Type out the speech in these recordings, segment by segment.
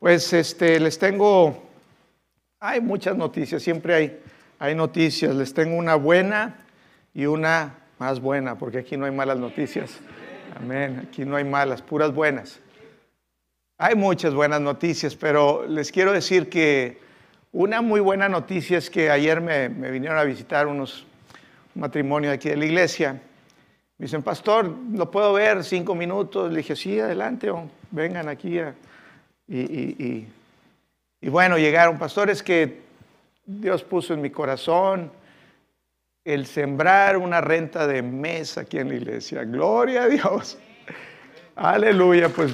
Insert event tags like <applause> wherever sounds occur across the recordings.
Pues este, les tengo, hay muchas noticias, siempre hay, hay noticias. Les tengo una buena y una más buena, porque aquí no hay malas noticias. Amén, aquí no hay malas, puras buenas. Hay muchas buenas noticias, pero les quiero decir que una muy buena noticia es que ayer me, vinieron a visitar unos un matrimonio aquí de la iglesia. Me dicen, pastor, ¿lo puedo ver cinco minutos? Le dije, sí, adelante, vengan aquí a y, bueno, llegaron pastores que Dios puso en mi corazón el sembrar una renta de mes aquí en la iglesia. Gloria a Dios. Aleluya, pues,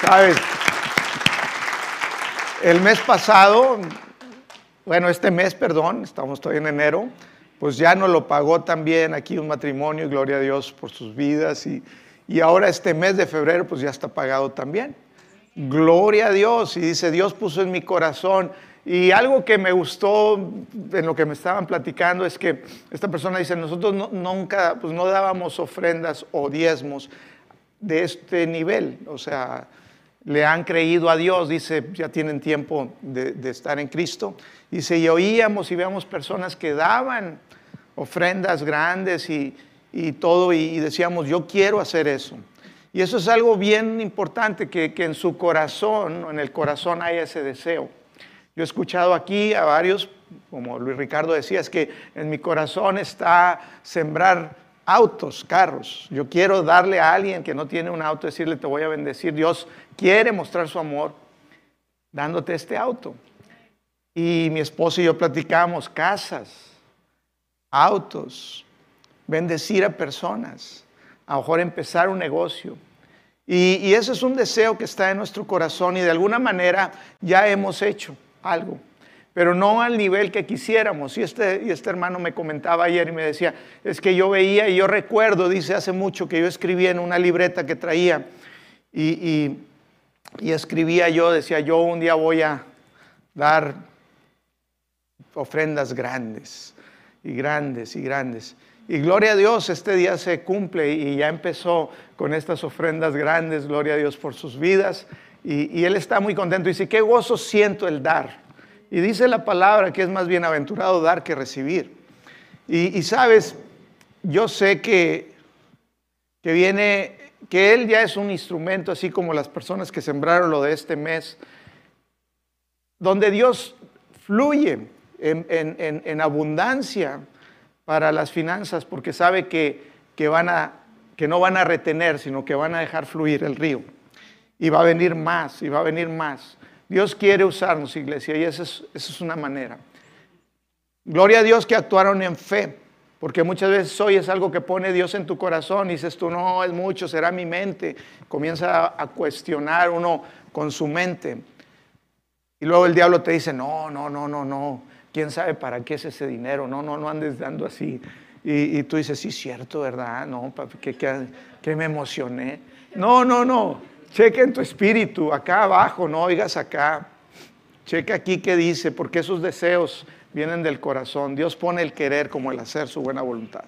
sabes, el mes pasado, bueno, este mes, perdón, estamos todavía en enero, pues ya no lo pagó también aquí un matrimonio, gloria a Dios por sus vidas, y, y ahora este mes de febrero, pues ya está pagado también. Gloria a Dios. Y dice, Dios puso en mi corazón. Y algo que me gustó en lo que me estaban platicando es que esta persona dice, nosotros nunca, pues no dábamos ofrendas o diezmos de este nivel. O sea, le han creído a Dios, dice, ya tienen tiempo de, estar en Cristo. Dice, y oíamos y veíamos personas que daban ofrendas grandes y, todo, y decíamos, yo quiero hacer eso. Y eso es algo bien importante, que, en su corazón, en el corazón hay ese deseo. Yo he escuchado aquí a varios, como Luis Ricardo decía, es que en mi corazón está sembrar autos, carros. Yo quiero darle a alguien que no tiene un auto, decirle, te voy a bendecir. Dios quiere mostrar su amor dándote este auto. Y mi esposo y yo platicamos casas, autos, bendecir a personas a lo mejor empezar un negocio. Y, ese es un deseo que está en nuestro corazón y de alguna manera ya hemos hecho algo, pero no al nivel que quisiéramos. Y este, y este hermano me comentaba ayer y me decía, es que yo veía y yo recuerdo, dice hace mucho, que yo escribía en una libreta que traía y, y escribía yo, decía, yo un día voy a dar ofrendas grandes y grandes y grandes. Y gloria a Dios, este día se cumple y ya empezó con estas ofrendas grandes, gloria a Dios por sus vidas. Y, él está muy contento. Y dice, qué gozo siento el dar. Y dice la palabra que es más bienaventurado dar que recibir. Y, sabes, yo sé que, que viene, que él ya es un instrumento, así como las personas que sembraron lo de este mes, donde Dios fluye en abundancia para las finanzas porque sabe que, van a, que no van a retener, sino que van a dejar fluir el río. Y va a venir más, y va a venir más. Dios quiere usarnos, iglesia, y esa es, esa es una manera. Gloria a Dios que actuaron en fe, porque muchas veces hoy es algo que pone Dios en tu corazón y dices tú, no, es mucho, será mi mente. Comienza a cuestionar uno con su mente. Y luego el diablo te dice, no, no, no, no, no, ¿Quién sabe para qué es ese dinero? No, no, no andes dando así. Y, tú dices, sí, cierto, ¿verdad? No, que, que, me emocioné. No, no, no. Cheque en tu espíritu, acá abajo, no oigas acá. Cheque aquí qué dice, porque esos deseos vienen del corazón. Dios pone el querer como el hacer su buena voluntad.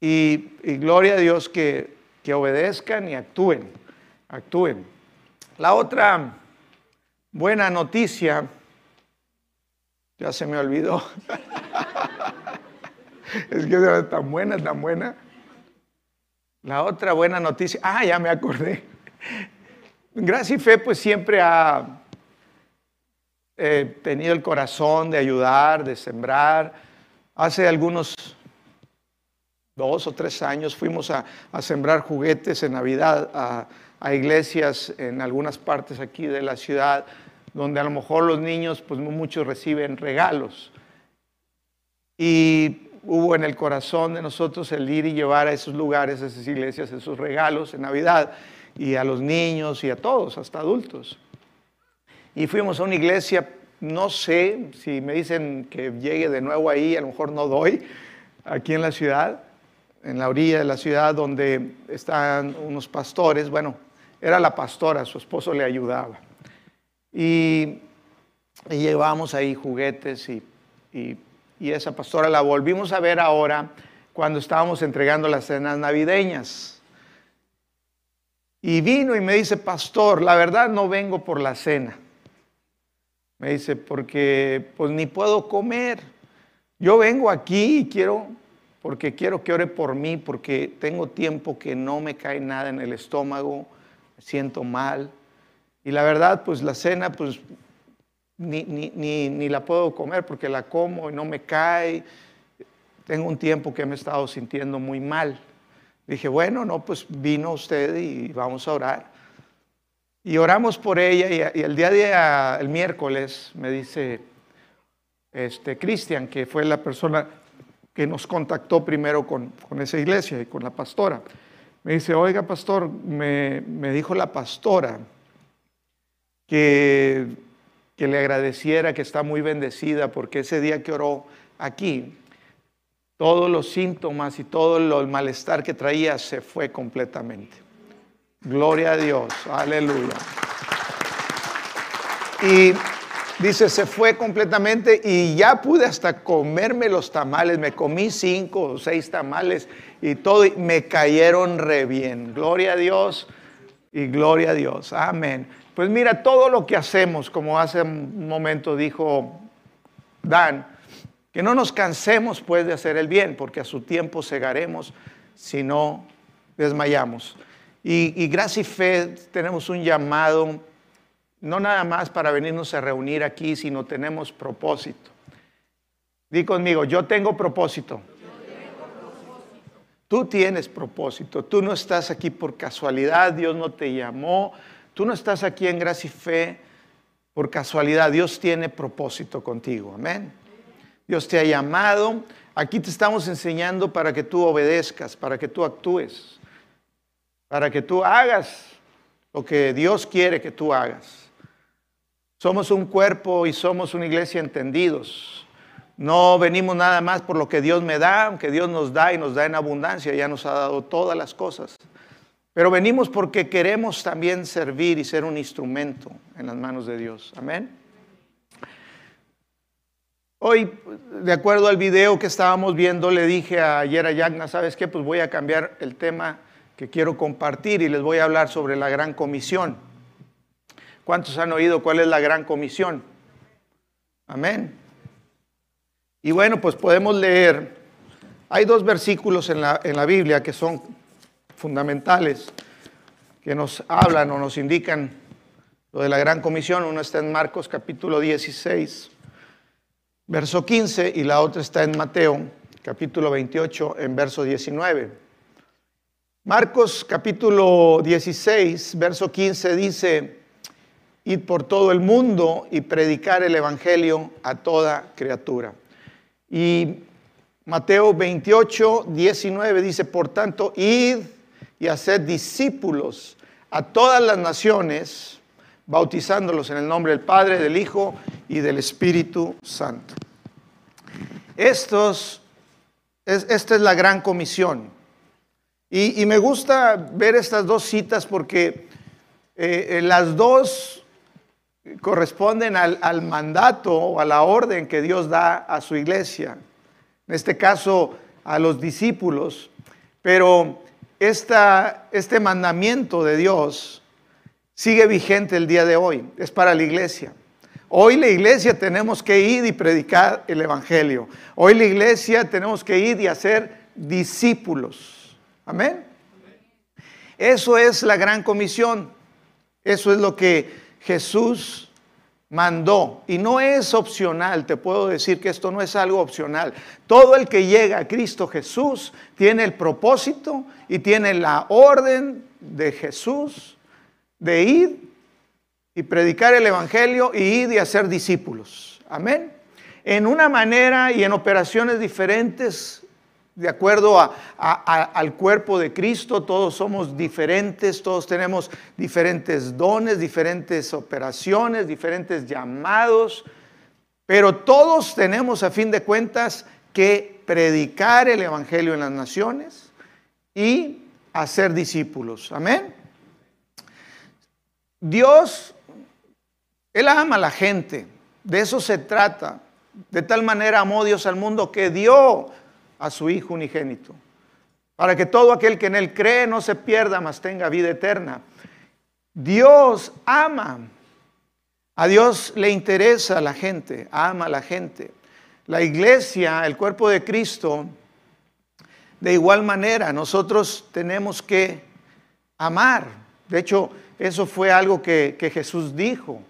Y, y gloria a Dios que, que obedezcan y actúen, actúen. La otra buena noticia ya se me olvidó. <laughs> es que era tan buena, tan buena. La otra buena noticia, ah, ya me acordé. Gracia y Fe pues siempre ha eh, tenido el corazón de ayudar, de sembrar. Hace algunos dos o tres años fuimos a, sembrar juguetes en Navidad a iglesias en algunas partes aquí de la ciudad donde a lo mejor los niños, pues muchos reciben regalos. Y hubo en el corazón de nosotros el ir y llevar a esos lugares, a esas iglesias, esos regalos en Navidad, y a los niños y a todos, hasta adultos. Y fuimos a una iglesia, no sé si me dicen que llegue de nuevo ahí, a lo mejor no doy, aquí en la ciudad, en la orilla de la ciudad donde están unos pastores, bueno, era la pastora, su esposo le ayudaba. Y, llevamos ahí juguetes y, esa pastora la volvimos a ver ahora cuando estábamos entregando las cenas navideñas. Y vino y me dice, pastor, la verdad no vengo por la cena. Me dice, porque pues ni puedo comer. Yo vengo aquí y quiero, porque quiero que ore por mí, porque tengo tiempo que no me cae nada en el estómago, me siento mal. Y la verdad, pues la cena, pues ni, ni, ni, ni la puedo comer porque la como y no me cae. Tengo un tiempo que me he estado sintiendo muy mal. Dije, bueno, no, pues vino usted y vamos a orar. Y oramos por ella y, el día de el miércoles me dice este Cristian, que fue la persona que nos contactó primero con, esa iglesia y con la pastora. Me dice, oiga pastor, me, dijo la pastora que, le agradeciera, que está muy bendecida, porque ese día que oró aquí, todos los síntomas y todo el malestar que traía se fue completamente. Gloria a Dios, aleluya. Y dice, se fue completamente y ya pude hasta comerme los tamales, me comí cinco o seis tamales y todo, me cayeron re bien. Gloria a Dios y gloria a Dios, amén. Pues mira, todo lo que hacemos, como hace un momento dijo Dan, que no nos cansemos pues de hacer el bien, porque a su tiempo cegaremos si no desmayamos. Y, gracias y fe tenemos un llamado, no nada más para venirnos a reunir aquí, sino tenemos propósito. Di conmigo, yo tengo propósito. Tú tienes propósito. Tú no estás aquí por casualidad. Dios no te llamó. Tú no estás aquí en gracia y fe por casualidad. Dios tiene propósito contigo. Amén. Dios te ha llamado. Aquí te estamos enseñando para que tú obedezcas, para que tú actúes para que tú hagas lo que Dios quiere que tú hagas. Somos un cuerpo y somos una iglesia entendidos. No venimos nada más por lo que Dios me da, aunque Dios nos da y nos da en abundancia, ya nos ha dado todas las cosas. Pero venimos porque queremos también servir y ser un instrumento en las manos de Dios. Amén. Hoy, de acuerdo al video que estábamos viendo, le dije ayer a Yagna, ¿sabes qué? Pues voy a cambiar el tema que quiero compartir y les voy a hablar sobre la gran comisión. ¿Cuántos han oído cuál es la gran comisión? Amén. Y bueno, pues podemos leer, hay dos versículos en la, en la Biblia que son fundamentales, que nos hablan o nos indican lo de la gran comisión. Uno está en Marcos capítulo 16, verso 15, y la otra está en Mateo capítulo 28, en verso 19. Marcos capítulo 16, verso 15 dice, id por todo el mundo y predicar el Evangelio a toda criatura. Y Mateo 28, 19 dice, por tanto, id y haced discípulos a todas las naciones, bautizándolos en el nombre del Padre, del Hijo y del Espíritu Santo. Estos, esta es la gran comisión. Y, me gusta ver estas dos citas porque eh, eh, las dos corresponden al, mandato o a la orden que Dios da a su iglesia, en este caso a los discípulos, pero este mandamiento de Dios sigue vigente el día de hoy, es para la iglesia. Hoy la iglesia tenemos que ir y predicar el Evangelio. Hoy la iglesia tenemos que ir y hacer discípulos. Amén. Eso es la gran comisión. Eso es lo que Jesús mandó. Y no es opcional, te puedo decir que esto no es algo opcional. Todo el que llega a Cristo Jesús tiene el propósito y tiene la orden de Jesús de ir y predicar el Evangelio y ir y hacer discípulos. Amén. En una manera y en operaciones diferentes de acuerdo al cuerpo de Cristo, todos somos diferentes, todos tenemos diferentes dones, diferentes operaciones, diferentes llamados, pero todos tenemos a fin de cuentas que predicar el Evangelio en las naciones y hacer discípulos. Amén. Dios, Él ama a la gente, de eso se trata. De tal manera amó Dios al mundo que dio a su Hijo unigénito, para que todo aquel que en él cree no se pierda, mas tenga vida eterna. Dios ama. A Dios le interesa la gente, ama a la gente. La iglesia, el cuerpo de Cristo, de igual manera, nosotros tenemos que amar. De hecho, eso fue algo que, Jesús dijo.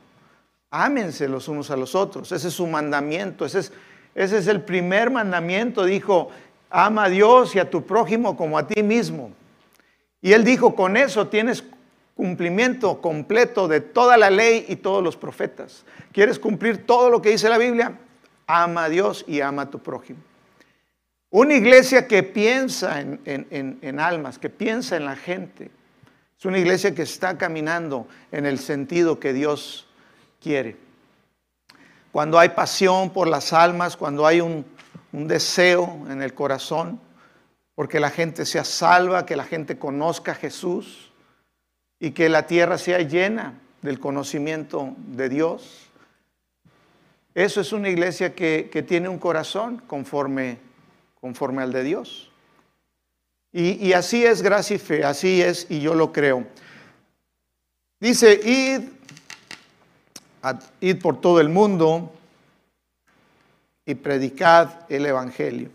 Ámense los unos a los otros. Ese es su mandamiento. Ese es, ese es el primer mandamiento. Dijo, ama a Dios y a tu prójimo como a ti mismo. Y él dijo, con eso tienes cumplimiento completo de toda la ley y todos los profetas. ¿Quieres cumplir todo lo que dice la Biblia? Ama a Dios y ama a tu prójimo. Una iglesia que piensa en, almas, que piensa en la gente, es una iglesia que está caminando en el sentido que Dios quiere. Cuando hay pasión por las almas, cuando hay un, deseo en el corazón, porque la gente sea salva, que la gente conozca a Jesús y que la tierra sea llena del conocimiento de Dios. Eso es una iglesia que, que tiene un corazón conforme conforme al de Dios. Y, así es gracia y fe, así es y yo lo creo. Dice, id, id por todo el mundo y predicad el Evangelio.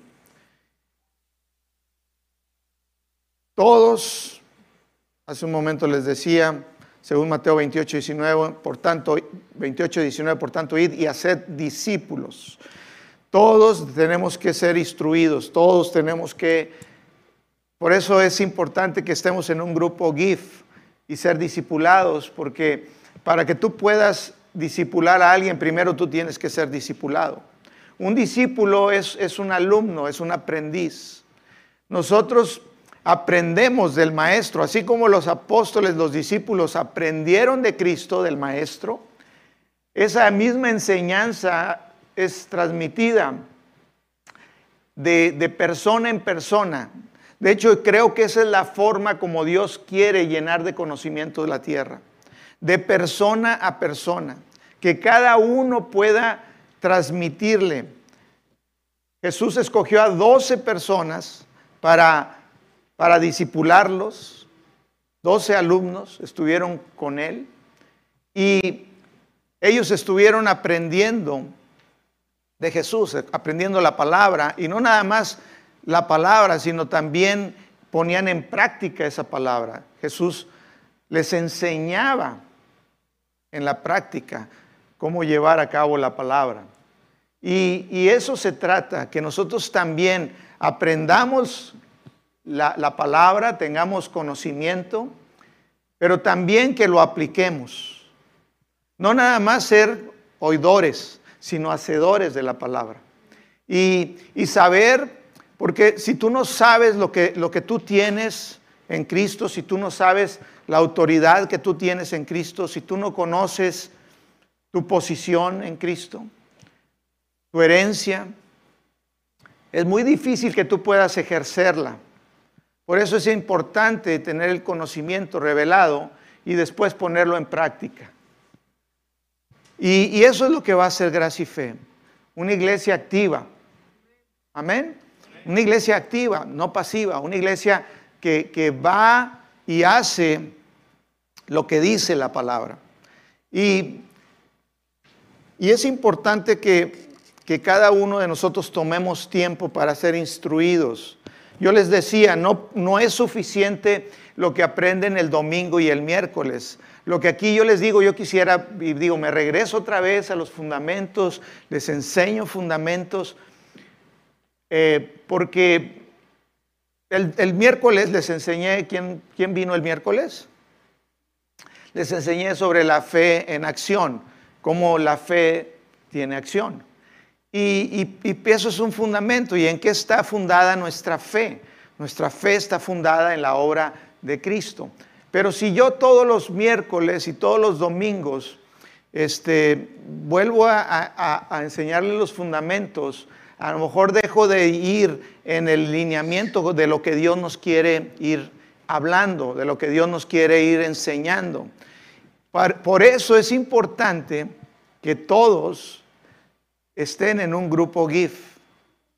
Todos, hace un momento les decía, según Mateo 28, 19, por tanto, 28, 19, por tanto, id y haced discípulos todos tenemos que ser instruidos, todos tenemos que... Por eso es importante que estemos en un grupo GIF y ser discipulados, porque para que tú puedas discipular a alguien, primero tú tienes que ser discipulado. Un discípulo es, es un alumno, es un aprendiz. Nosotros aprendemos del maestro, así como los apóstoles, los discípulos aprendieron de Cristo, del maestro. Esa misma enseñanza es transmitida de, persona en persona. De hecho, creo que esa es la forma como Dios quiere llenar de conocimiento de la tierra. De persona a persona. Que cada uno pueda transmitirle. Jesús escogió a 12 personas para, para disipularlos. 12 alumnos estuvieron con él. Y ellos estuvieron aprendiendo de Jesús, aprendiendo la palabra, y no nada más la palabra, sino también ponían en práctica esa palabra. Jesús les enseñaba en la práctica cómo llevar a cabo la palabra. Y, eso se trata, que nosotros también aprendamos la, la palabra, tengamos conocimiento, pero también que lo apliquemos. No nada más ser oidores, sino hacedores de la palabra. Y, saber, porque si tú no sabes lo que, lo que tú tienes en Cristo, si tú no sabes la autoridad que tú tienes en Cristo, si tú no conoces tu posición en Cristo, tu herencia, es muy difícil que tú puedas ejercerla. Por eso es importante tener el conocimiento revelado y después ponerlo en práctica. Y, eso es lo que va a ser gracia y fe. Una iglesia activa. Amén. Una iglesia activa, no pasiva. Una iglesia que, va y hace lo que dice la palabra. Y, es importante que, cada uno de nosotros tomemos tiempo para ser instruidos. Yo les decía, no, no es suficiente lo que aprenden el domingo y el miércoles. Lo que aquí yo les digo, yo quisiera, y digo, me regreso otra vez a los fundamentos, les enseño fundamentos, eh, porque el, miércoles les enseñé, ¿quién, ¿quién vino el miércoles? Les enseñé sobre la fe en acción, cómo la fe tiene acción. Y, y, eso es un fundamento. ¿Y en qué está fundada nuestra fe? Nuestra fe está fundada en la obra de Cristo. Pero si yo todos los miércoles y todos los domingos este, vuelvo a, enseñarle los fundamentos, a lo mejor dejo de ir en el lineamiento de lo que Dios nos quiere ir hablando, de lo que Dios nos quiere ir enseñando. Por eso es importante que todos estén en un grupo GIF,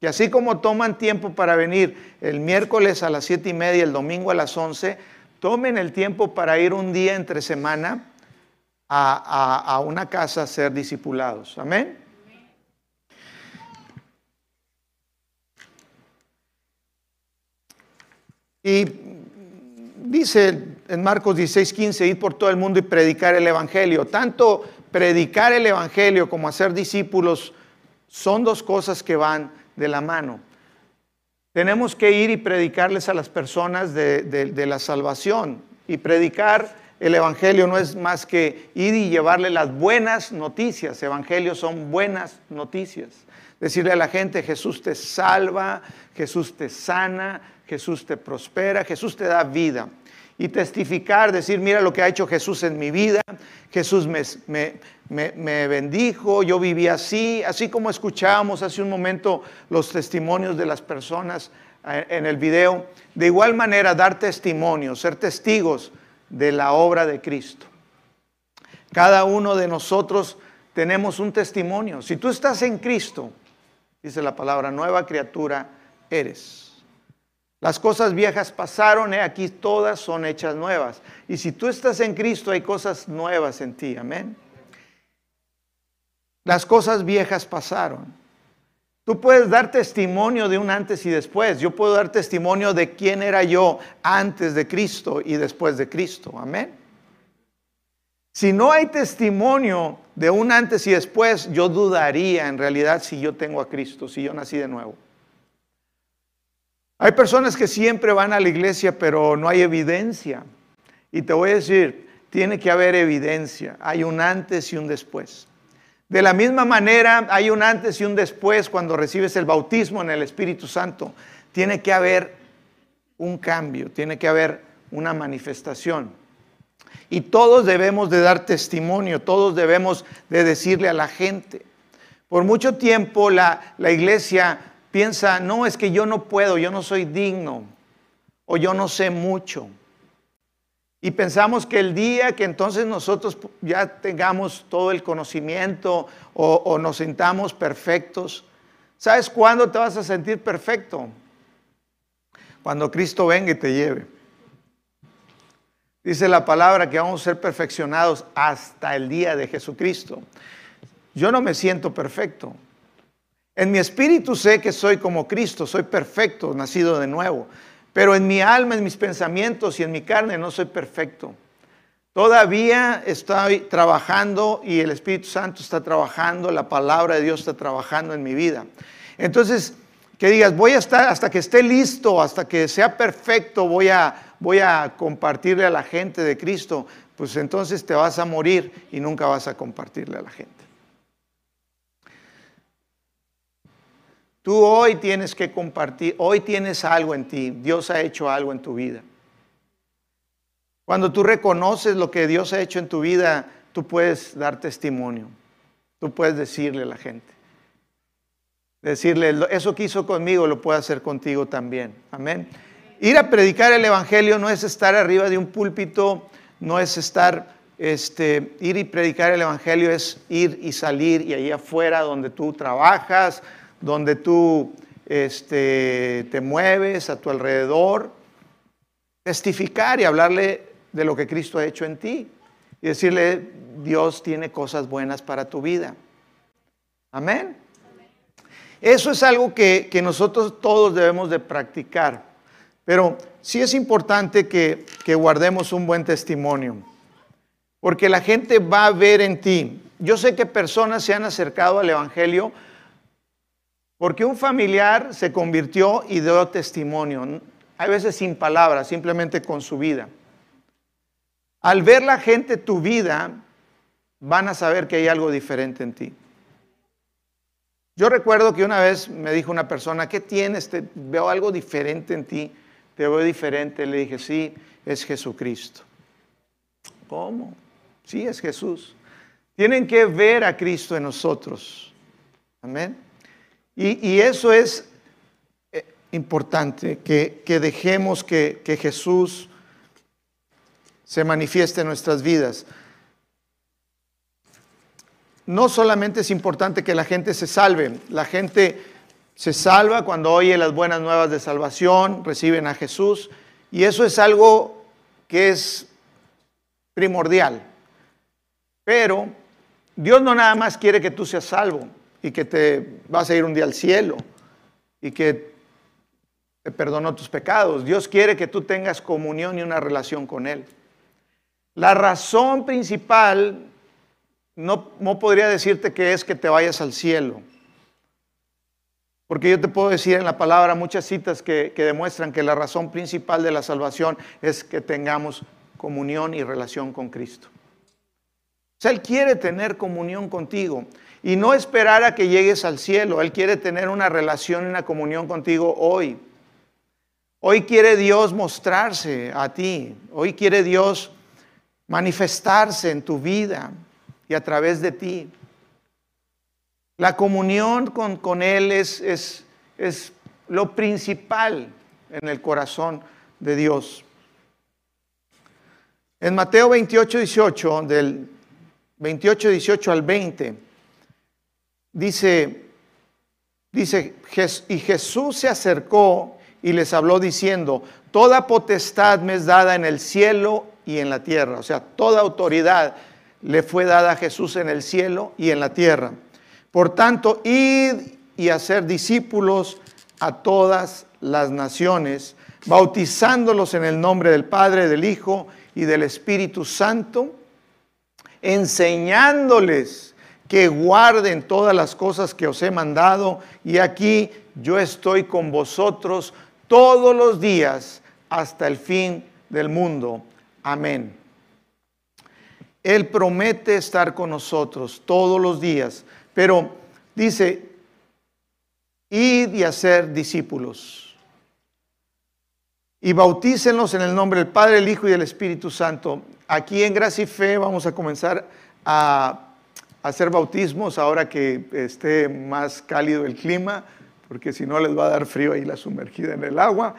Y así como toman tiempo para venir el miércoles a las siete y media, el domingo a las 11, tomen el tiempo para ir un día entre semana a, a una casa a ser discipulados. Amén. Y dice en Marcos 16, 15, ir por todo el mundo y predicar el Evangelio. Tanto predicar el Evangelio como hacer discípulos son dos cosas que van de la mano. Tenemos que ir y predicarles a las personas de, la salvación. Y predicar el Evangelio no es más que ir y llevarle las buenas noticias. Evangelio son buenas noticias. Decirle a la gente, Jesús te salva, Jesús te sana, Jesús te prospera, Jesús te da vida. Y testificar, decir, mira lo que ha hecho Jesús en mi vida, Jesús me, me, bendijo, yo viví así, así como escuchábamos hace un momento los testimonios de las personas eh, en el video. De igual manera, dar testimonio, ser testigos de la obra de Cristo. Cada uno de nosotros tenemos un testimonio. Si tú estás en Cristo, dice la palabra, nueva criatura eres. Las cosas viejas pasaron, y aquí todas son hechas nuevas. Y si tú estás en Cristo, hay cosas nuevas en ti, amén. Las cosas viejas pasaron. Tú puedes dar testimonio de un antes y después. Yo puedo dar testimonio de quién era yo antes de Cristo y después de Cristo. Amén. Si no hay testimonio de un antes y después, yo dudaría en realidad si yo tengo a Cristo, si yo nací de nuevo. Hay personas que siempre van a la iglesia, pero no hay evidencia. Y te voy a decir, tiene que haber evidencia. Hay un antes y un después. De la misma manera, hay un antes y un después cuando recibes el bautismo en el Espíritu Santo. Tiene que haber un cambio, tiene que haber una manifestación. Y todos debemos de dar testimonio, todos debemos de decirle a la gente. Por mucho tiempo la, la iglesia piensa, no, es que yo no puedo, yo no soy digno, o yo no sé mucho. Y pensamos que el día que entonces nosotros ya tengamos todo el conocimiento o, nos sintamos perfectos, ¿sabes cuándo te vas a sentir perfecto? Cuando Cristo venga y te lleve. Dice la palabra que vamos a ser perfeccionados hasta el día de Jesucristo. Yo no me siento perfecto. En mi espíritu sé que soy como Cristo, soy perfecto, nacido de nuevo. Pero en mi alma, en mis pensamientos y en mi carne no soy perfecto. Todavía estoy trabajando y el Espíritu Santo está trabajando, la palabra de Dios está trabajando en mi vida. Entonces, que digas, voy a estar hasta que esté listo, hasta que sea perfecto, voy a, voy a compartirle a la gente de Cristo, pues entonces te vas a morir y nunca vas a compartirle a la gente. Tú hoy tienes que compartir, hoy tienes algo en ti, Dios ha hecho algo en tu vida. Cuando tú reconoces lo que Dios ha hecho en tu vida, tú puedes dar testimonio, tú puedes decirle a la gente. Decirle, eso que hizo conmigo lo puede hacer contigo también. Amén. Ir a predicar el Evangelio no es estar arriba de un púlpito, no es estar, este, ir y predicar el Evangelio es ir y salir y ahí afuera donde tú trabajas, donde tú este, te mueves a tu alrededor, testificar y hablarle de lo que Cristo ha hecho en ti y decirle, Dios tiene cosas buenas para tu vida. Amén. Eso es algo que, nosotros todos debemos de practicar, pero sí es importante que, que guardemos un buen testimonio, porque la gente va a ver en ti. Yo sé que personas se han acercado al Evangelio porque un familiar se convirtió y dio testimonio, a veces sin palabras, simplemente con su vida. Al ver la gente tu vida, van a saber que hay algo diferente en ti. Yo recuerdo que una vez me dijo una persona, ¿qué tienes? Te, veo algo diferente en ti, te veo diferente. Le dije, sí, es Jesucristo. ¿Cómo? Sí, es Jesús. Tienen que ver a Cristo en nosotros. Amén. Y, eso es eh, importante, que, dejemos que, que Jesús se manifieste en nuestras vidas. No solamente es importante que la gente se salve, la gente se salva cuando oye las buenas nuevas de salvación, reciben a Jesús, y eso es algo que es primordial. Pero Dios no nada más quiere que tú seas salvo y que te vas a ir un día al cielo y que te perdonó tus pecados. Dios quiere que tú tengas comunión y una relación con Él. La razón principal no, no podría decirte que es que te vayas al cielo. Porque yo te puedo decir en la palabra muchas citas que, demuestran que la razón principal de la salvación es que tengamos comunión y relación con Cristo. Él quiere tener comunión contigo y no esperar a que llegues al cielo. Él quiere tener una relación una comunión contigo hoy. Hoy quiere Dios mostrarse a ti. Hoy quiere Dios manifestarse en tu vida y a través de ti. La comunión con, Él es, es, es lo principal en el corazón de Dios. En Mateo 28, 18, del 28, 18 al 20, dice, dice, y Jesús se acercó y les habló diciendo, toda potestad me es dada en el cielo y en la tierra. O sea, toda autoridad le fue dada a Jesús en el cielo y en la tierra. Por tanto, id y hacer discípulos a todas las naciones, bautizándolos en el nombre del Padre, del Hijo y del Espíritu Santo, enseñándoles que guarden todas las cosas que os he mandado, y aquí yo estoy con vosotros todos los días hasta el fin del mundo. Amén. Él promete estar con nosotros todos los días pero dice, id y hacer discípulos. Y bautícenlos en el nombre del Padre, el Hijo y del Espíritu Santo. Aquí en Gracia y Fe vamos a comenzar a hacer bautismos ahora que esté más cálido el clima, porque si no les va a dar frío ahí la sumergida en el agua.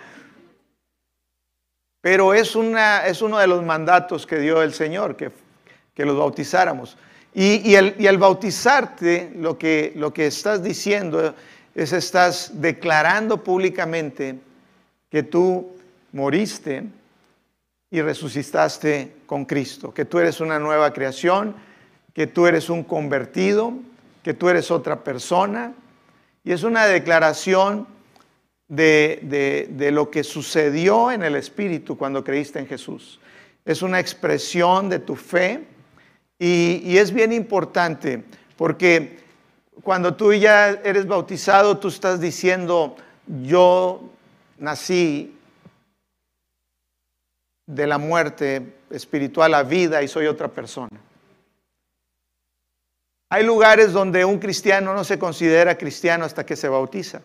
Pero es, una, es uno de los mandatos que dio el Señor, que, que los bautizáramos. Y, al bautizarte, lo que, lo que estás diciendo es estás declarando públicamente que tú moriste y resucitaste con Cristo, que tú eres una nueva creación, que tú eres un convertido, que tú eres otra persona. Y es una declaración de, de, lo que sucedió en el Espíritu cuando creíste en Jesús. Es una expresión de tu fe y, es bien importante porque cuando tú ya eres bautizado, tú estás diciendo, yo nací de la muerte espiritual a vida y soy otra persona. Hay lugares donde un cristiano no se considera cristiano hasta que se bautiza.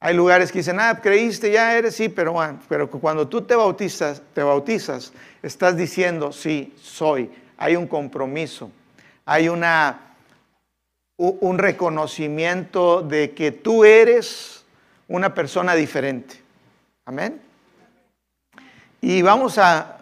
Hay lugares que dicen, ah, creíste, ya eres, sí, pero, bueno, pero cuando tú te bautizas, te bautizas, estás diciendo, sí, soy hay un compromiso, hay una, un reconocimiento de que tú eres una persona diferente. Amén. Y vamos a,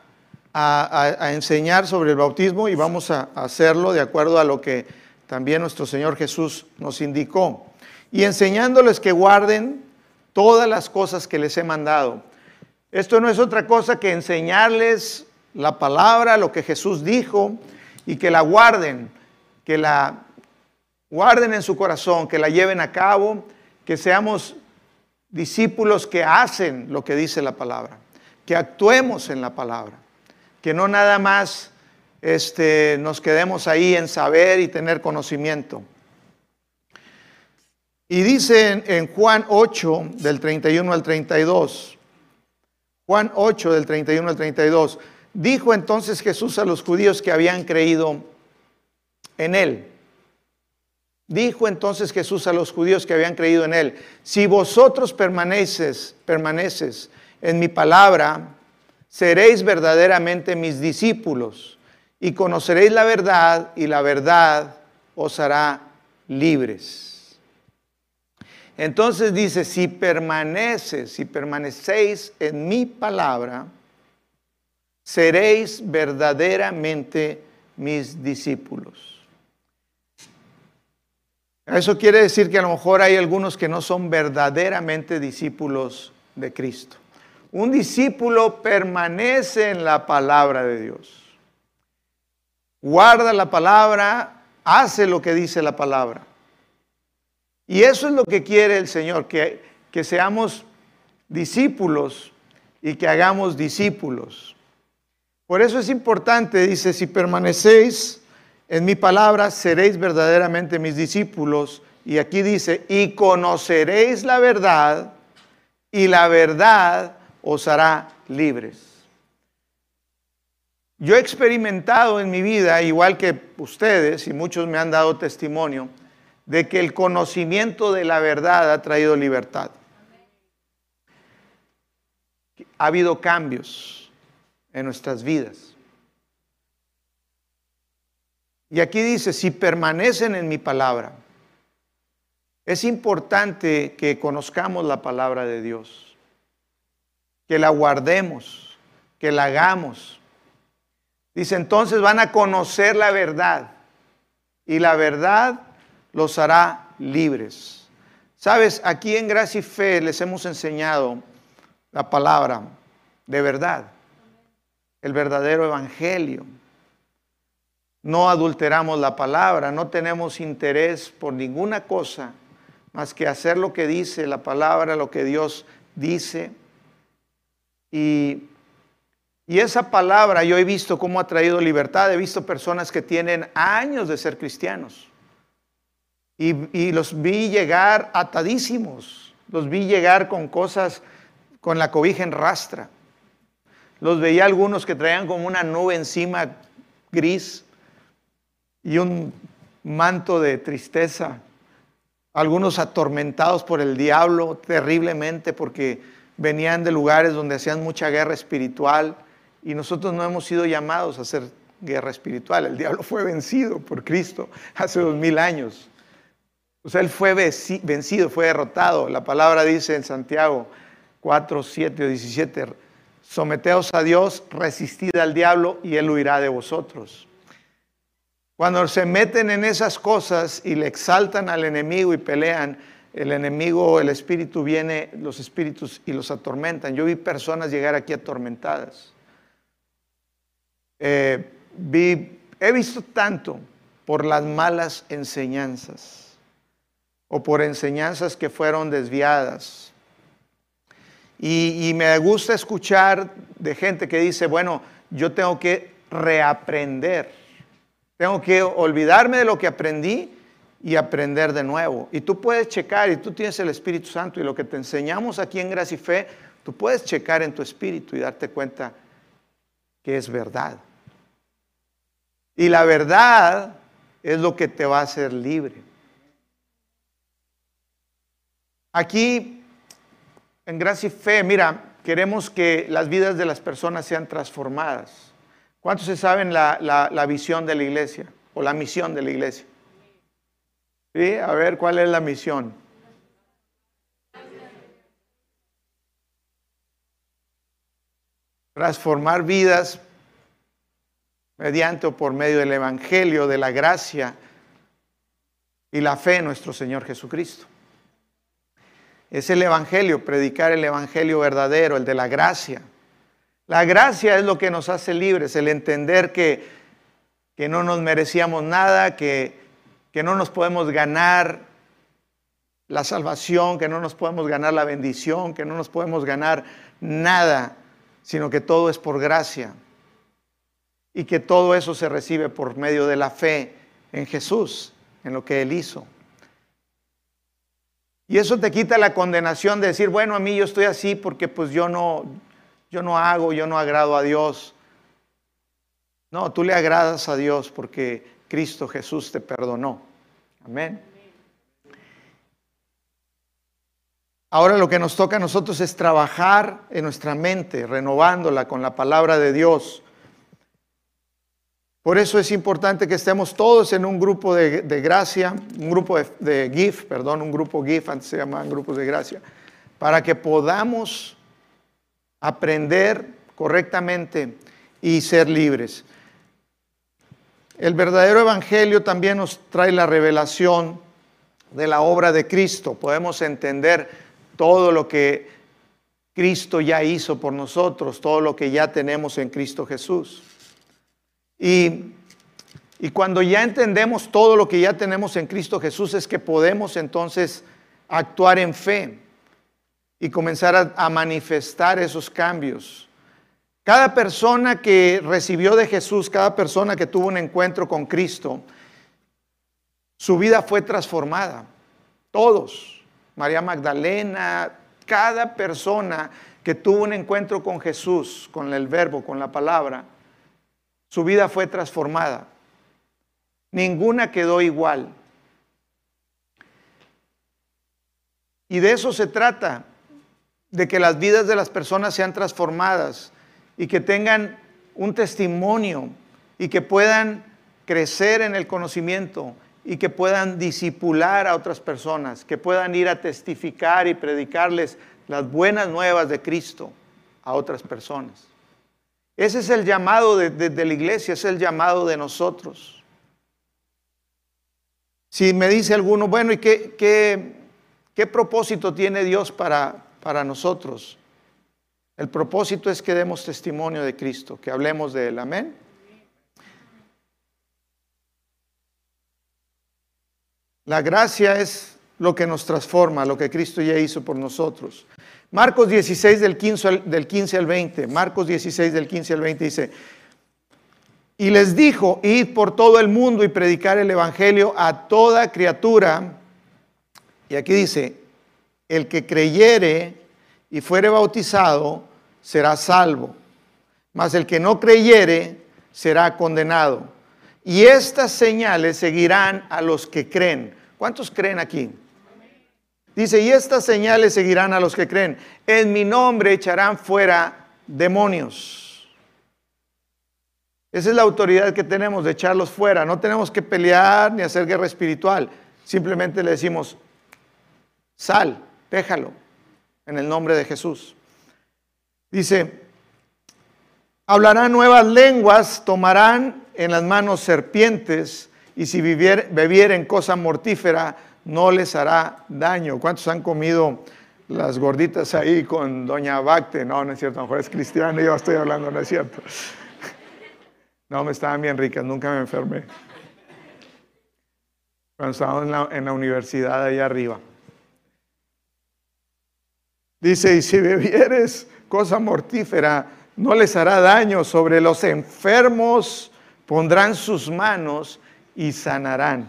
enseñar sobre el bautismo y vamos a hacerlo de acuerdo a lo que también nuestro Señor Jesús nos indicó. Y enseñándoles que guarden todas las cosas que les he mandado. Esto no es otra cosa que enseñarles la palabra, lo que Jesús dijo, y que la guarden, que la guarden en su corazón, que la lleven a cabo, que seamos discípulos que hacen lo que dice la palabra, que actuemos en la palabra, que no nada más este, nos quedemos ahí en saber y tener conocimiento. Y dice en, Juan 8, del 31 al 32, Juan 8, del 31 al 32, Dijo entonces Jesús a los judíos que habían creído en él. Dijo entonces Jesús a los judíos que habían creído en él, si vosotros permaneces, permaneces en mi palabra, seréis verdaderamente mis discípulos y conoceréis la verdad y la verdad os hará libres. Entonces dice, si permaneces, si permanecéis en mi palabra, seréis verdaderamente mis discípulos. Eso quiere decir que a lo mejor hay algunos que no son verdaderamente discípulos de Cristo. Un discípulo permanece en la palabra de Dios. Guarda la palabra, hace lo que dice la palabra. Y eso es lo que quiere el Señor, que, que seamos discípulos y que hagamos discípulos. Por eso es importante, dice, si permanecéis en mi palabra, seréis verdaderamente mis discípulos. Y aquí dice, y conoceréis la verdad, y la verdad os hará libres. Yo he experimentado en mi vida, igual que ustedes, y muchos me han dado testimonio, de que el conocimiento de la verdad ha traído libertad. Ha habido cambios en nuestras vidas. Y aquí dice, si permanecen en mi palabra, es importante que conozcamos la palabra de Dios, que la guardemos, que la hagamos. Dice, entonces van a conocer la verdad y la verdad los hará libres. Sabes, aquí en Gracia y Fe les hemos enseñado la palabra de verdad, el verdadero evangelio. No adulteramos la palabra, no tenemos interés por ninguna cosa más que hacer lo que dice la palabra, lo que Dios dice. Y, esa palabra yo he visto cómo ha traído libertad, he visto personas que tienen años de ser cristianos. Y, y, los vi llegar atadísimos, los vi llegar con cosas, con la cobija en rastra. Los veía algunos que traían como una nube encima gris y un manto de tristeza. Algunos atormentados por el diablo terriblemente porque venían de lugares donde hacían mucha guerra espiritual y nosotros no hemos sido llamados a hacer guerra espiritual. El diablo fue vencido por Cristo hace dos mil años. O él fue vencido, fue derrotado. La palabra dice en Santiago 4, 7 o 17, someteos a Dios, resistid al diablo y él huirá de vosotros. Cuando se meten en esas cosas y le exaltan al enemigo y pelean, el enemigo, el espíritu viene, los espíritus y los atormentan. Yo vi personas llegar aquí atormentadas. Eh, vi, he visto tanto por las malas enseñanzas o por enseñanzas que fueron desviadas. Y, y me gusta escuchar de gente que dice, bueno, yo tengo que reaprender. Tengo que olvidarme de lo que aprendí y aprender de nuevo. Y tú puedes checar, y tú tienes el Espíritu Santo, y lo que te enseñamos aquí en Gracia y Fe, tú puedes checar en tu espíritu y darte cuenta que es verdad. Y la verdad es lo que te va a hacer libre. Aquí, en Gracia y Fe, mira, queremos que las vidas de las personas sean transformadas. ¿Cuántos se saben la, visión de la iglesia o la misión de la iglesia? ¿Sí? A ver, ¿cuál es la misión? Transformar vidas mediante o por medio del Evangelio, de la gracia y la fe en nuestro Señor Jesucristo. Es el Evangelio, predicar el Evangelio verdadero, el de la gracia. La gracia es lo que nos hace libres, el entender que, que no nos merecíamos nada, que, que no nos podemos ganar la salvación, que no nos podemos ganar la bendición, que no nos podemos ganar nada, sino que todo es por gracia. Y que todo eso se recibe por medio de la fe en Jesús, en lo que Él hizo. Y eso te quita la condenación de decir, bueno, a mí yo estoy así porque pues yo no, yo no hago, yo no agrado a Dios. No, tú le agradas a Dios porque Cristo Jesús te perdonó. Amén. Ahora lo que nos toca a nosotros es trabajar en nuestra mente, renovándola con la palabra de Dios. Por eso es importante que estemos todos en un grupo de, gracia, un grupo de, de, GIF, perdón, un grupo GIF, antes se llamaban grupos de gracia, para que podamos aprender correctamente y ser libres. El verdadero evangelio también nos trae la revelación de la obra de Cristo, podemos entender todo lo que Cristo ya hizo por nosotros, todo lo que ya tenemos en Cristo Jesús. Y, cuando ya entendemos todo lo que ya tenemos en Cristo Jesús, es que podemos entonces actuar en fe y comenzar a manifestar esos cambios. Cada persona que recibió de Jesús, cada persona que tuvo un encuentro con Cristo, su vida fue transformada. Todos. María Magdalena, cada persona que tuvo un encuentro con Jesús, con el verbo, con la palabra, su vida fue transformada. Ninguna quedó igual. Y de eso se trata, de que las vidas de las personas sean transformadas y que tengan un testimonio y que puedan crecer en el conocimiento y que puedan disipular a otras personas, que puedan ir a testificar y predicarles las buenas nuevas de Cristo a otras personas. Ese es el llamado de, la iglesia, es el llamado de nosotros. Si me dice alguno, bueno, ¿y qué, qué, qué propósito tiene Dios para, para nosotros? El propósito es que demos testimonio de Cristo, que hablemos de Él. Amén. La gracia es lo que nos transforma, lo que Cristo ya hizo por nosotros. Marcos 16 del 15, al, del 15 al 20, Marcos 16 del 15 al 20 dice, y les dijo, id por todo el mundo y predicar el Evangelio a toda criatura. Y aquí dice, el que creyere y fuere bautizado será salvo, mas el que no creyere será condenado. Y estas señales seguirán a los que creen. ¿Cuántos creen aquí? Dice, y estas señales seguirán a los que creen. En mi nombre echarán fuera demonios. Esa es la autoridad que tenemos de echarlos fuera. No tenemos que pelear ni hacer guerra espiritual. Simplemente le decimos, sal, déjalo, en el nombre de Jesús. Dice, hablarán nuevas lenguas, tomarán en las manos serpientes y si bebieren cosa mortífera no les hará daño. ¿Cuántos han comido las gorditas ahí con Doña Bacte? No, no es cierto, a lo mejor es cristiano, yo estoy hablando, no es cierto. No, me estaban bien ricas, nunca me enfermé. Cuando estábamos en la, en la universidad ahí arriba. Dice, y si bebieres cosa mortífera, no les hará daño sobre los enfermos pondrán sus manos y sanarán.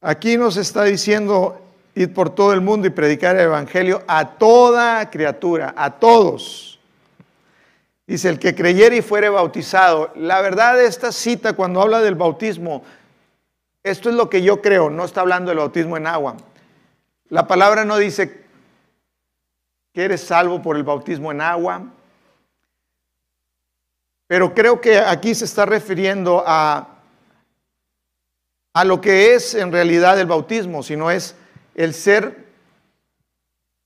Aquí nos está diciendo ir por todo el mundo y predicar el Evangelio a toda criatura, a todos. Dice, el que creyere y fuere bautizado. La verdad, esta cita cuando habla del bautismo, esto es lo que yo creo, no está hablando del bautismo en agua. La palabra no dice que eres salvo por el bautismo en agua, pero creo que aquí se está refiriendo a, a lo que es en realidad el bautismo, sino es el ser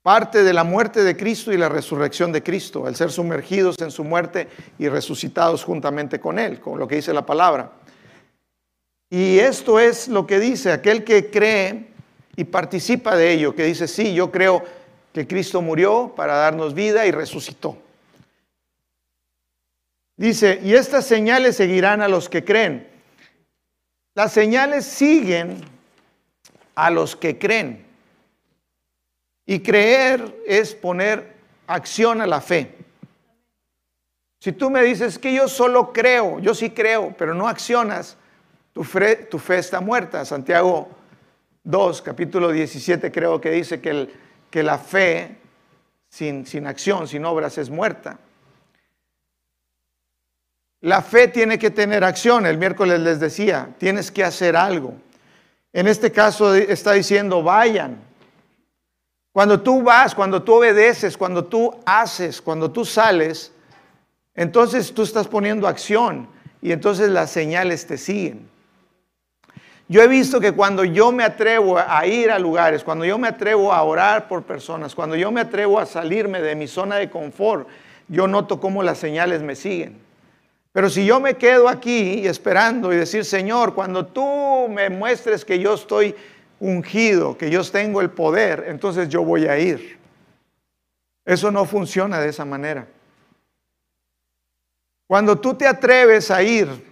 parte de la muerte de Cristo y la resurrección de Cristo, el ser sumergidos en su muerte y resucitados juntamente con Él, con lo que dice la palabra. Y esto es lo que dice aquel que cree y participa de ello, que dice, sí, yo creo que Cristo murió para darnos vida y resucitó. Dice, y estas señales seguirán a los que creen. Las señales siguen a los que creen. Y creer es poner acción a la fe. Si tú me dices que yo solo creo, yo sí creo, pero no accionas, tu fe, está muerta. Santiago 2, capítulo 17 creo que dice que, el, que la fe sin, sin acción, sin obras es muerta. La fe tiene que tener acción. El miércoles les decía, tienes que hacer algo. En este caso está diciendo, vayan. Cuando tú vas, cuando tú obedeces, cuando tú haces, cuando tú sales, entonces tú estás poniendo acción y entonces las señales te siguen. Yo he visto que cuando yo me atrevo a ir a lugares, cuando yo me atrevo a orar por personas, cuando yo me atrevo a salirme de mi zona de confort, yo noto cómo las señales me siguen. Pero si yo me quedo aquí esperando y decir, Señor, cuando tú me muestres que yo estoy ungido, que yo tengo el poder, entonces yo voy a ir. Eso no funciona de esa manera. Cuando tú te atreves a ir,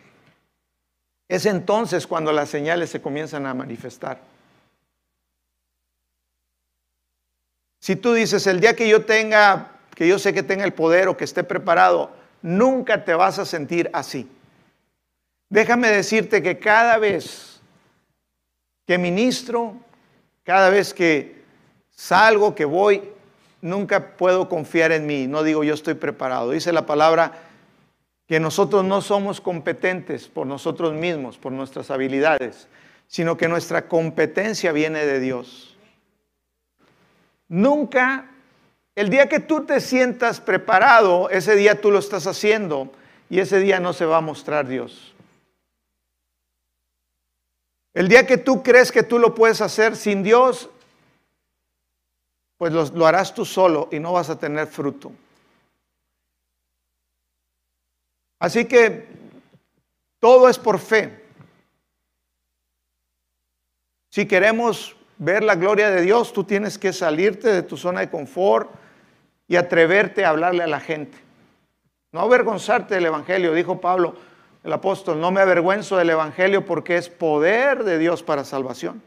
es entonces cuando las señales se comienzan a manifestar. Si tú dices, el día que yo tenga, que yo sé que tenga el poder o que esté preparado, nunca te vas a sentir así. Déjame decirte que cada vez que ministro, cada vez que salgo, que voy, nunca puedo confiar en mí. No digo yo estoy preparado. Dice la palabra que nosotros no somos competentes por nosotros mismos, por nuestras habilidades, sino que nuestra competencia viene de Dios. Nunca el día que tú te sientas preparado, ese día tú lo estás haciendo y ese día no se va a mostrar Dios. El día que tú crees que tú lo puedes hacer sin Dios, pues lo, harás tú solo y no vas a tener fruto. Así que todo es por fe. Si queremos ver la gloria de Dios, tú tienes que salirte de tu zona de confort y atreverte a hablarle a la gente. No avergonzarte del Evangelio, dijo Pablo, el apóstol, no me avergüenzo del Evangelio porque es poder de Dios para salvación.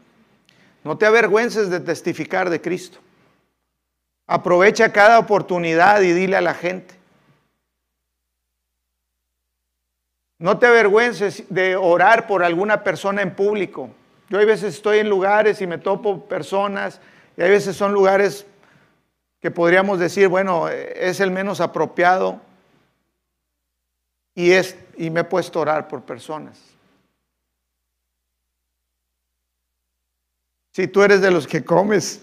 No te avergüences de testificar de Cristo. Aprovecha cada oportunidad y dile a la gente. No te avergüences de orar por alguna persona en público. Yo hay veces estoy en lugares y me topo personas y hay veces son lugares que podríamos decir, bueno, es el menos apropiado y, es, y me he puesto a orar por personas. Si tú eres de los que comes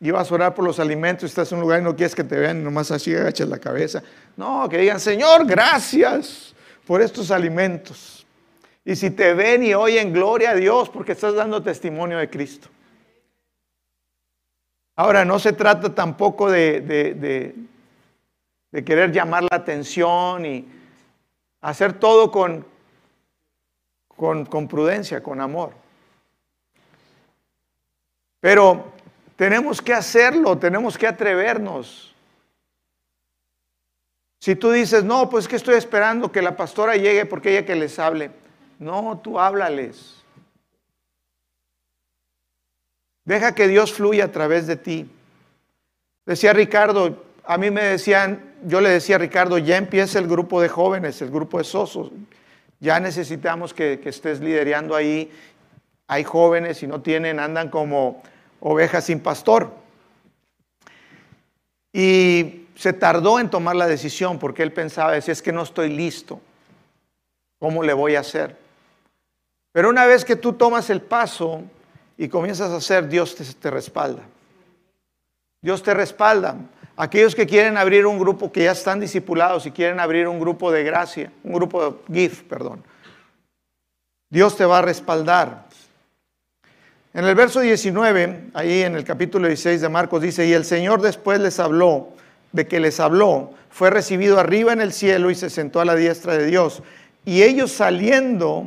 y vas a orar por los alimentos, estás en un lugar y no quieres que te vean, nomás así agachas la cabeza. No, que digan, Señor, gracias por estos alimentos. Y si te ven y oyen, gloria a Dios, porque estás dando testimonio de Cristo. Ahora, no se trata tampoco de, querer llamar la atención y hacer todo con, prudencia, con amor. Pero tenemos que hacerlo, tenemos que atrevernos. Si tú dices, no, pues que estoy esperando que la pastora llegue porque ella que les hable. No, tú háblales. Deja que Dios fluya a través de ti. Decía Ricardo, a mí me decían, yo le decía a Ricardo, ya empieza el grupo de jóvenes, el grupo de sosos. Ya necesitamos que, estés liderando ahí. Hay jóvenes y no tienen, andan como ovejas sin pastor. Y se tardó en tomar la decisión porque él pensaba, si es que no estoy listo, ¿cómo le voy a hacer? Pero una vez que tú tomas el paso, y comienzas a hacer, Dios te, respalda. Dios te respalda. Aquellos que quieren abrir un grupo, que ya están discipulados y quieren abrir un grupo de gracia, un grupo de GIF, perdón. Dios te va a respaldar. En el verso 19, ahí en el capítulo 16 de Marcos dice, y el Señor después les habló, de que les habló, fue recibido arriba en el cielo y se sentó a la diestra de Dios. Y ellos saliendo,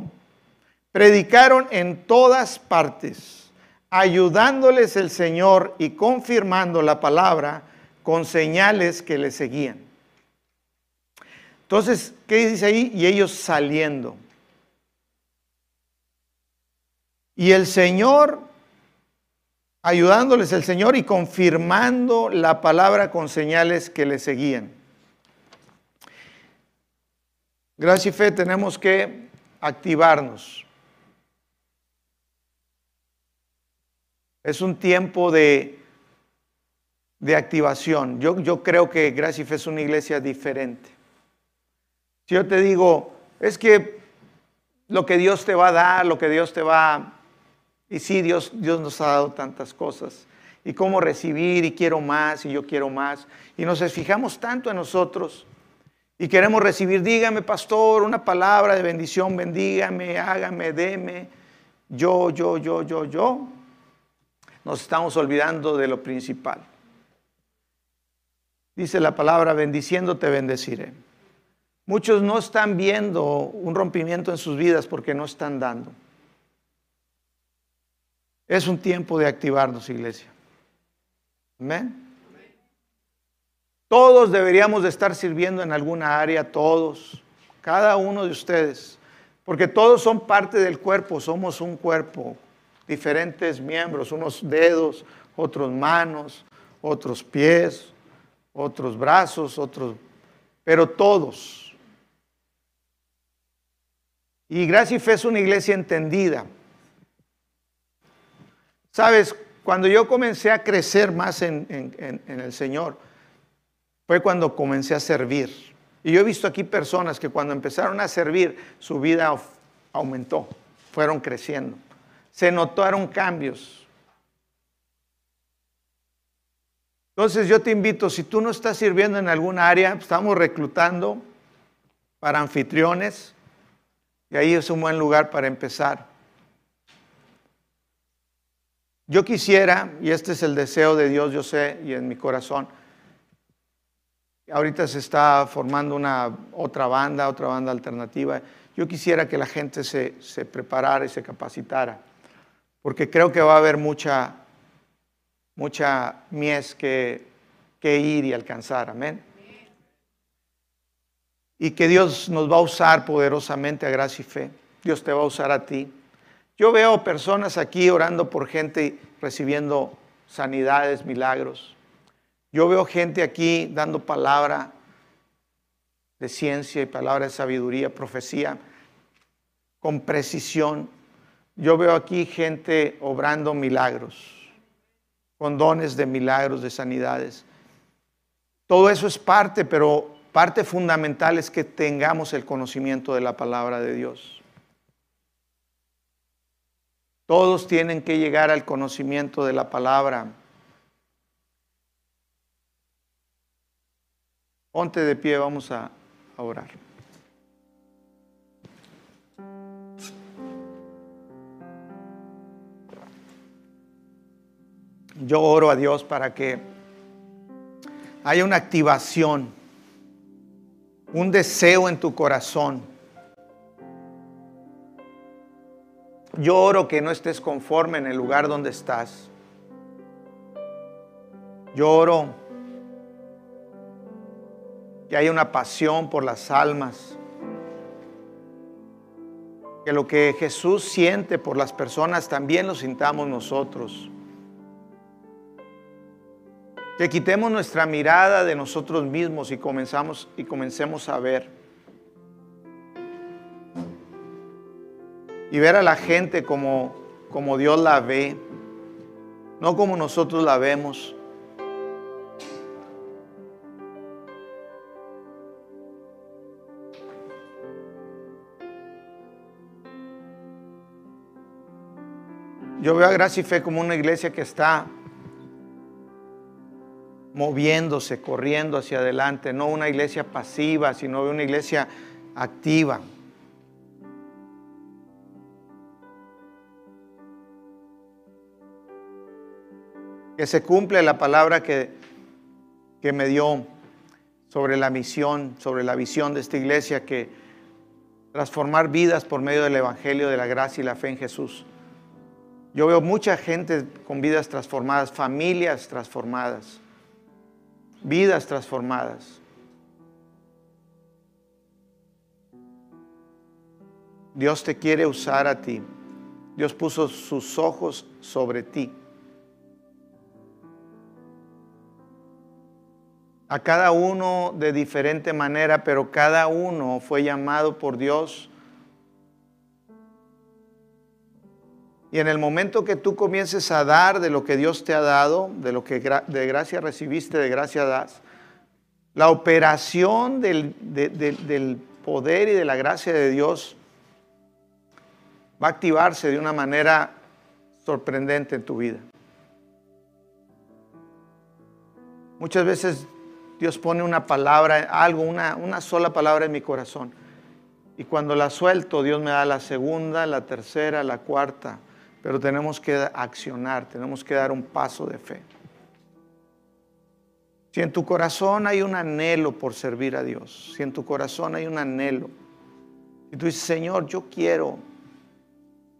predicaron en todas partes ayudándoles el Señor y confirmando la palabra con señales que le seguían. Entonces, ¿qué dice ahí? Y ellos saliendo. Y el Señor, ayudándoles el Señor y confirmando la palabra con señales que le seguían. Gracias y fe tenemos que activarnos. Es un tiempo de, de activación. Yo, yo creo que Gracia es una iglesia diferente. Si yo te digo, es que lo que Dios te va a dar, lo que Dios te va... Y sí, Dios, Dios nos ha dado tantas cosas. Y cómo recibir, y quiero más, y yo quiero más. Y nos fijamos tanto en nosotros. Y queremos recibir, dígame, pastor, una palabra de bendición, bendígame, hágame, deme. Yo, yo, yo, yo, yo nos estamos olvidando de lo principal. Dice la palabra, bendiciendo te bendeciré. Muchos no están viendo un rompimiento en sus vidas porque no están dando. Es un tiempo de activarnos, iglesia. Amén. Todos deberíamos de estar sirviendo en alguna área, todos, cada uno de ustedes, porque todos son parte del cuerpo, somos un cuerpo, diferentes miembros, unos dedos, otros manos, otros pies, otros brazos, otros, pero todos. Y Gracia y Fe es una iglesia entendida. Sabes, cuando yo comencé a crecer más en, el Señor, fue cuando comencé a servir. Y yo he visto aquí personas que cuando empezaron a servir, su vida aumentó, fueron creciendo. Se notaron cambios. Entonces yo te invito, si tú no estás sirviendo en alguna área, estamos reclutando para anfitriones y ahí es un buen lugar para empezar. Yo quisiera, y este es el deseo de Dios, yo sé, y en mi corazón, Ahorita se está formando una otra banda, otra banda alternativa. Yo quisiera que la gente se, se preparara y se capacitara, porque creo que va a haber mucha, mucha mies que, que ir y alcanzar. Amén. Y que Dios nos va a usar poderosamente a gracia y fe. Dios te va a usar a ti. Yo veo personas aquí orando por gente recibiendo sanidades, milagros. Yo veo gente aquí dando palabra de ciencia y palabra de sabiduría, profecía, con precisión. Yo veo aquí gente obrando milagros, con dones de milagros, de sanidades. Todo eso es parte, pero parte fundamental es que tengamos el conocimiento de la palabra de Dios. Todos tienen que llegar al conocimiento de la palabra. Ponte de pie, vamos a, orar. Yo oro a Dios para que haya una activación, un deseo en tu corazón. Yo oro que no estés conforme en el lugar donde estás. Yo oro que haya una pasión por las almas, que lo que Jesús siente por las personas también lo sintamos nosotros. Que quitemos nuestra mirada de nosotros mismos y comenzamos y comencemos a ver. Y ver a la gente como, como Dios la ve, no como nosotros la vemos. Yo veo a Gracia y Fe como una iglesia que está moviéndose, corriendo hacia adelante, no una iglesia pasiva, sino una iglesia activa. Que se cumple la palabra que, que me dio sobre la misión, sobre la visión de esta iglesia, que transformar vidas por medio del Evangelio de la gracia y la fe en Jesús. Yo veo mucha gente con vidas transformadas, familias transformadas, vidas transformadas. Dios te quiere usar a ti. Dios puso sus ojos sobre ti. A cada uno de diferente manera, pero cada uno fue llamado por Dios Y en el momento que tú comiences a dar de lo que Dios te ha dado, de lo que de gracia recibiste, de gracia das, la operación del, del poder y de la gracia de Dios va a activarse de una manera sorprendente en tu vida. Muchas veces Dios pone una palabra, algo, una, sola palabra en mi corazón. Y cuando la suelto, Dios me da la segunda, la tercera, la cuarta pero tenemos que accionar, tenemos que dar un paso de fe. Si en tu corazón hay un anhelo por servir a Dios, si en tu corazón hay un anhelo, y tú dices, Señor, yo quiero,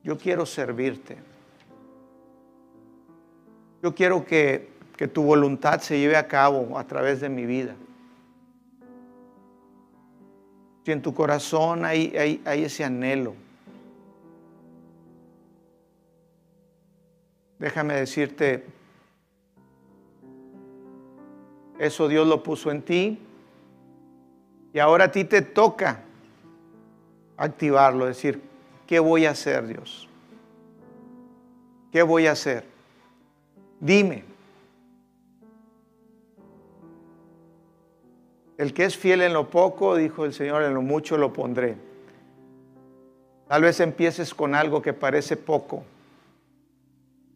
yo quiero servirte. Yo quiero que, que tu voluntad se lleve a cabo a través de mi vida. Si en tu corazón hay, hay, ese anhelo, déjame decirte, eso Dios lo puso en ti. Y ahora a ti te toca activarlo, decir, ¿qué voy a hacer Dios? ¿Qué voy a hacer? Dime. El que es fiel en lo poco, dijo el Señor, en lo mucho lo pondré. Tal vez empieces con algo que parece poco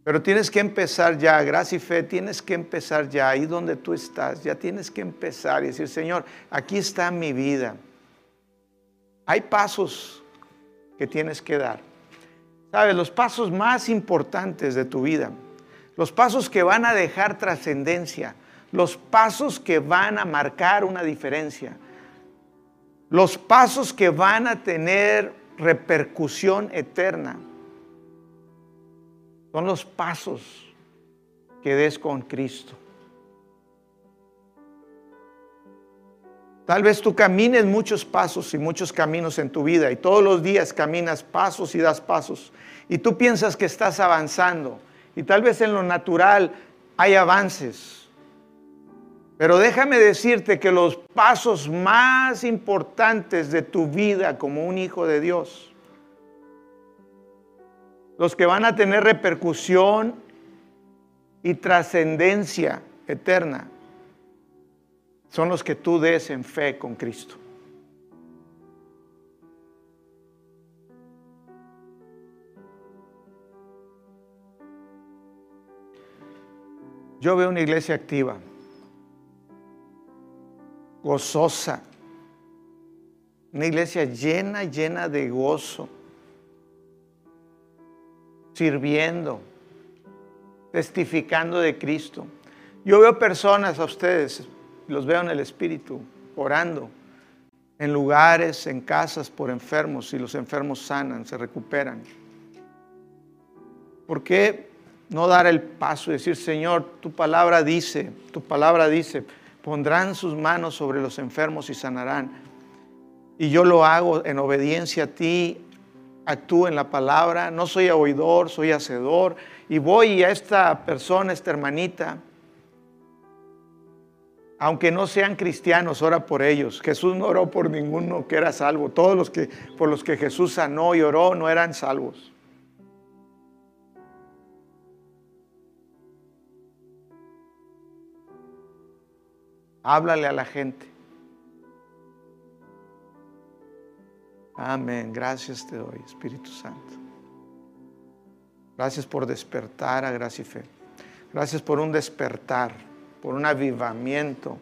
pero tienes que empezar ya, gracia y fe, tienes que empezar ya, ahí donde tú estás, ya tienes que empezar y decir, Señor, aquí está mi vida. Hay pasos que tienes que dar. ¿Sabes? Los pasos más importantes de tu vida, los pasos que van a dejar trascendencia, los pasos que van a marcar una diferencia, los pasos que van a tener repercusión eterna son los pasos que des con Cristo. Tal vez tú camines muchos pasos y muchos caminos en tu vida y todos los días caminas pasos y das pasos y tú piensas que estás avanzando y tal vez en lo natural hay avances. Pero déjame decirte que los pasos más importantes de tu vida como un hijo de Dios los que van a tener repercusión y trascendencia eterna, son los que tú des en fe con Cristo. Yo veo una iglesia activa, gozosa, una iglesia llena, llena de gozo sirviendo, testificando de Cristo. Yo veo personas a ustedes, los veo en el Espíritu, orando en lugares, en casas por enfermos y los enfermos sanan, se recuperan. ¿Por qué no dar el paso y decir, Señor, tu palabra dice, tu palabra dice, pondrán sus manos sobre los enfermos y sanarán? Y yo lo hago en obediencia a ti, actúo en la palabra, no soy oidor, soy hacedor, y voy a esta persona, esta hermanita, aunque no sean cristianos, ora por ellos. Jesús no oró por ninguno que era salvo. Todos los que por los que Jesús sanó y oró no eran salvos. Háblale a la gente. Amén. Gracias te doy, Espíritu Santo. Gracias por despertar a gracia y fe. Gracias por un despertar, por un avivamiento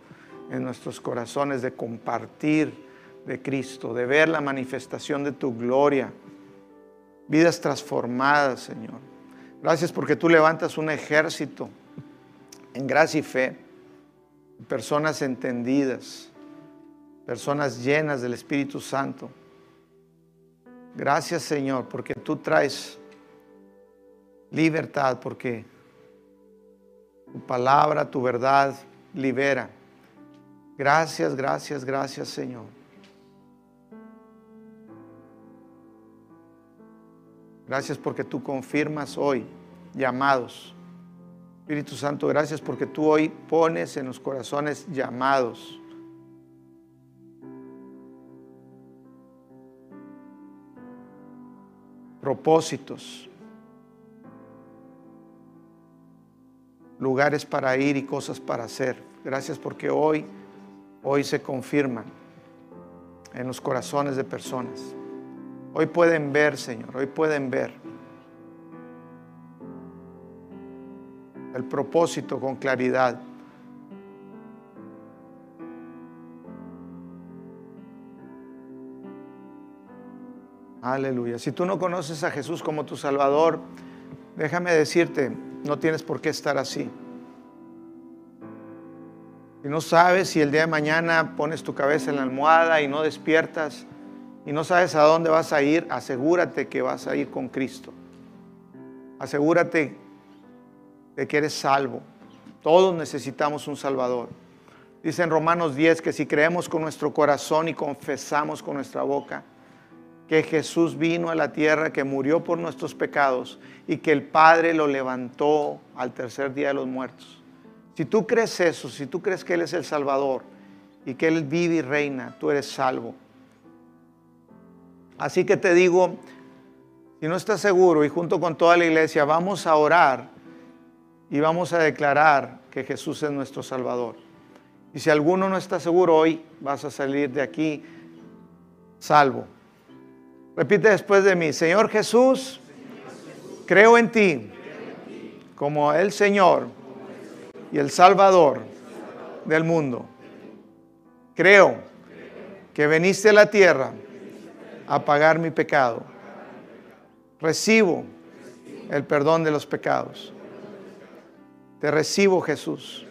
en nuestros corazones de compartir de Cristo, de ver la manifestación de tu gloria. Vidas transformadas, Señor. Gracias porque tú levantas un ejército en gracia y fe. Personas entendidas, personas llenas del Espíritu Santo Gracias Señor, porque tú traes libertad, porque tu palabra, tu verdad libera. Gracias, gracias, gracias Señor. Gracias porque tú confirmas hoy llamados. Espíritu Santo, gracias porque tú hoy pones en los corazones llamados. propósitos, lugares para ir y cosas para hacer. Gracias porque hoy, hoy se confirman en los corazones de personas. Hoy pueden ver, Señor, hoy pueden ver el propósito con claridad. Aleluya. Si tú no conoces a Jesús como tu Salvador, déjame decirte, no tienes por qué estar así. Si no sabes si el día de mañana pones tu cabeza en la almohada y no despiertas y no sabes a dónde vas a ir, asegúrate que vas a ir con Cristo. Asegúrate de que eres salvo. Todos necesitamos un Salvador. Dice en Romanos 10 que si creemos con nuestro corazón y confesamos con nuestra boca que Jesús vino a la tierra, que murió por nuestros pecados y que el Padre lo levantó al tercer día de los muertos. Si tú crees eso, si tú crees que Él es el Salvador y que Él vive y reina, tú eres salvo. Así que te digo, si no estás seguro y junto con toda la iglesia vamos a orar y vamos a declarar que Jesús es nuestro Salvador. Y si alguno no está seguro hoy, vas a salir de aquí salvo. Repite después de mí, Señor Jesús, creo en ti como el Señor y el Salvador del mundo. Creo que veniste a la tierra a pagar mi pecado. Recibo el perdón de los pecados. Te recibo, Jesús,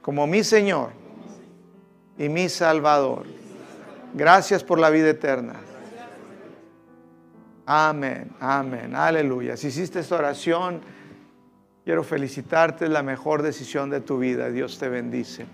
como mi Señor y mi Salvador. Gracias por la vida eterna. Amén, amén, aleluya. Si hiciste esta oración, quiero felicitarte, es la mejor decisión de tu vida. Dios te bendice.